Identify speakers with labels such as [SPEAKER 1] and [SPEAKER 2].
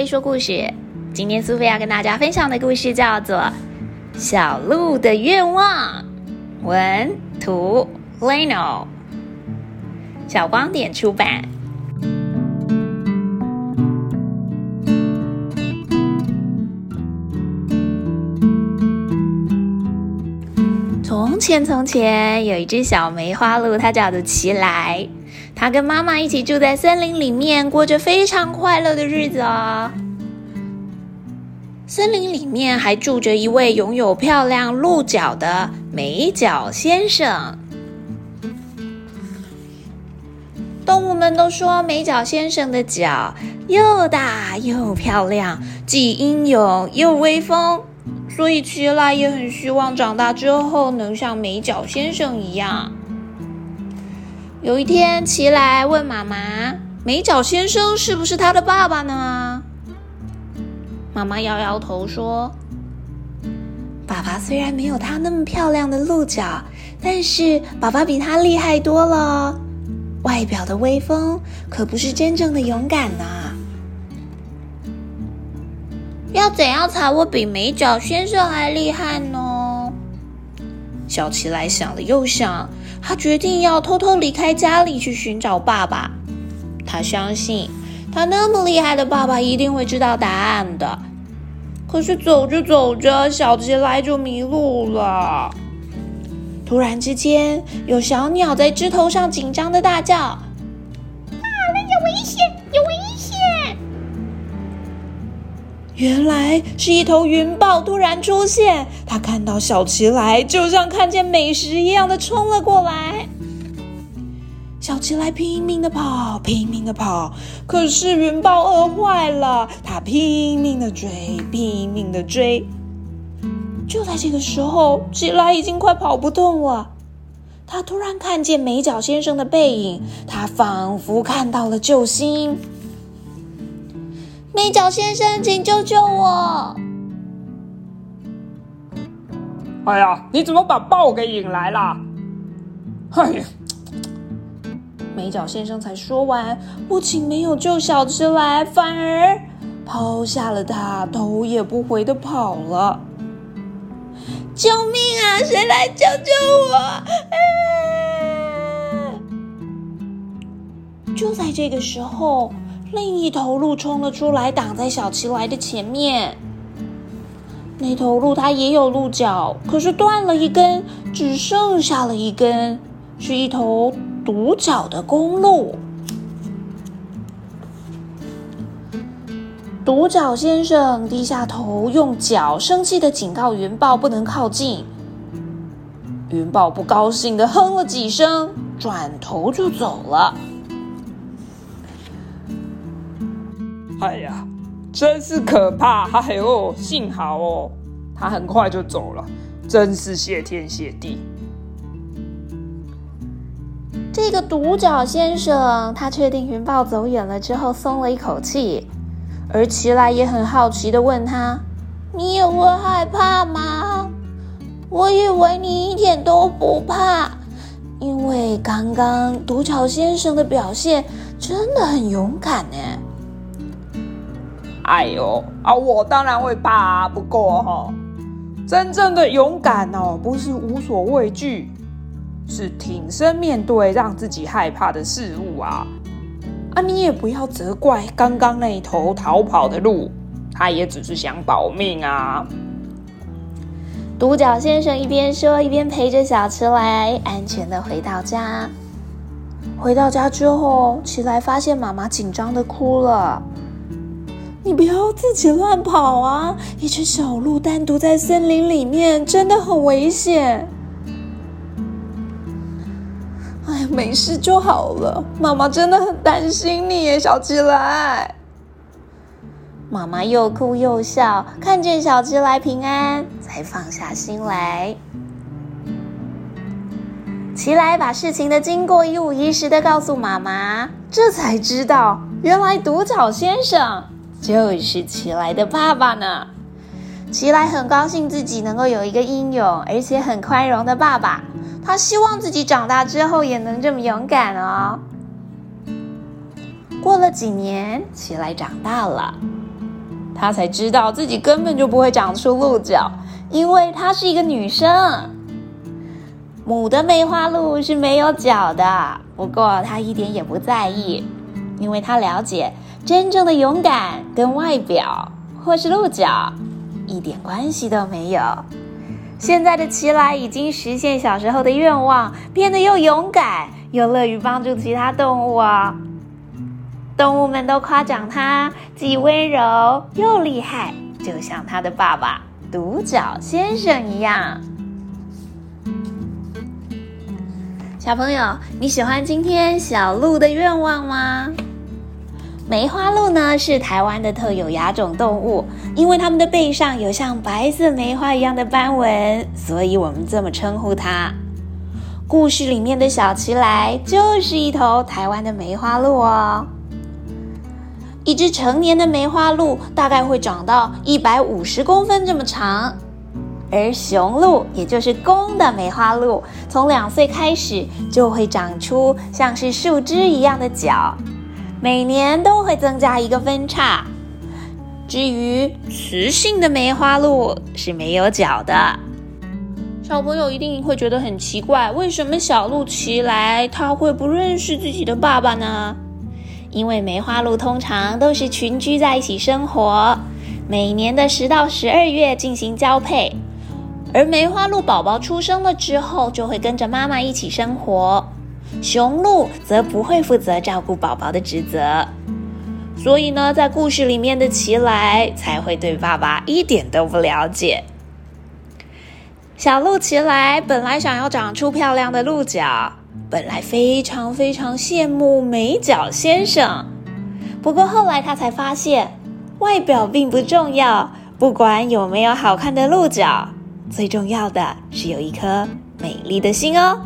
[SPEAKER 1] 菲说故事。今天苏菲要跟大家分享的故事叫做《小鹿的愿望》，文图 Leno，小光点出版。从前，从前有一只小梅花鹿，它叫做奇来。它跟妈妈一起住在森林里面，过着非常快乐的日子哦。森林里面还住着一位拥有漂亮鹿角的美角先生。动物们都说美角先生的角又大又漂亮，既英勇又威风，所以奇来也很希望长大之后能像美角先生一样。有一天，奇来问妈妈：“美角先生是不是他的爸爸呢？”妈妈摇摇头说：“爸爸虽然没有他那么漂亮的鹿角，但是爸爸比他厉害多了。外表的威风可不是真正的勇敢呢。要怎样才会比美角先生还厉害呢？”小奇来想了又想。他决定要偷偷离开家里去寻找爸爸。他相信他那么厉害的爸爸一定会知道答案的。可是走着走着，小吉来就迷路了。突然之间，有小鸟在枝头上紧张的大叫：“啊，
[SPEAKER 2] 那有危险！有危
[SPEAKER 1] 原来是一头云豹突然出现，它看到小奇来，就像看见美食一样的冲了过来。小奇来拼命的跑，拼命的跑，可是云豹饿坏了，它拼命的追，拼命的追。就在这个时候，奇来已经快跑不动了。他突然看见美角先生的背影，他仿佛看到了救星。美角先生，请救救我！
[SPEAKER 3] 哎呀，你怎么把豹给引来了？哎呀！
[SPEAKER 1] 美角先生才说完，不仅没有救小芝来，反而抛下了他，头也不回的跑了。救命啊！谁来救救我？就在这个时候。另一头鹿冲了出来，挡在小奇来的前面。那头鹿它也有鹿角，可是断了一根，只剩下了一根，是一头独角的公鹿。独角先生低下头，用脚生气的警告云豹不能靠近。云豹不高兴的哼了几声，转头就走了。
[SPEAKER 3] 哎呀，真是可怕！哎呦，幸好哦，他很快就走了，真是谢天谢地。
[SPEAKER 1] 这个独角先生，他确定云豹走远了之后，松了一口气。而奇来也很好奇的问他：“你也会害怕吗？”我以为你一点都不怕，因为刚刚独角先生的表现真的很勇敢呢。
[SPEAKER 3] 哎呦啊！我当然会怕，不过哈，真正的勇敢哦，不是无所畏惧，是挺身面对让自己害怕的事物啊！啊，你也不要责怪刚刚那一头逃跑的鹿，它也只是想保命啊。
[SPEAKER 1] 独角先生一边说，一边陪着小池来安全的回到家。回到家之后，起来发现妈妈紧张的哭了。你不要自己乱跑啊！一只小鹿单独在森林里面真的很危险。哎，没事就好了。妈妈真的很担心你耶，小鸡来。妈妈又哭又笑，看见小鸡来平安，才放下心来。奇来把事情的经过一五一十的告诉妈妈，这才知道原来独角先生。就是奇来的爸爸呢。奇来很高兴自己能够有一个英勇而且很宽容的爸爸，他希望自己长大之后也能这么勇敢哦。过了几年，奇来长大了，他才知道自己根本就不会长出鹿角，因为她是一个女生。母的梅花鹿是没有角的，不过她一点也不在意，因为他了解真正的勇敢跟外表或是鹿角一点关系都没有。现在的奇莱已经实现小时候的愿望，变得又勇敢又乐于帮助其他动物哦。动物们都夸奖它既温柔又厉害，就像它的爸爸独角先生一样。小朋友，你喜欢今天小鹿的愿望吗？梅花鹿呢是台湾的特有亚种动物，因为它们的背上有像白色梅花一样的斑纹，所以我们这么称呼它。故事里面的小奇来就是一头台湾的梅花鹿哦。一只成年的梅花鹿大概会长到一百五十公分这么长，而雄鹿也就是公的梅花鹿，从两岁开始就会长出像是树枝一样的角。每年都会增加一个分叉。至于雌性的梅花鹿是没有角的。小朋友一定会觉得很奇怪，为什么小鹿奇来它会不认识自己的爸爸呢？因为梅花鹿通常都是群居在一起生活，每年的十到十二月进行交配，而梅花鹿宝宝出生了之后，就会跟着妈妈一起生活。雄鹿则不会负责照顾宝宝的职责，所以呢，在故事里面的奇来才会对爸爸一点都不了解。小鹿奇来本来想要长出漂亮的鹿角，本来非常非常羡慕美角先生，不过后来他才发现，外表并不重要，不管有没有好看的鹿角，最重要的是有一颗美丽的心哦。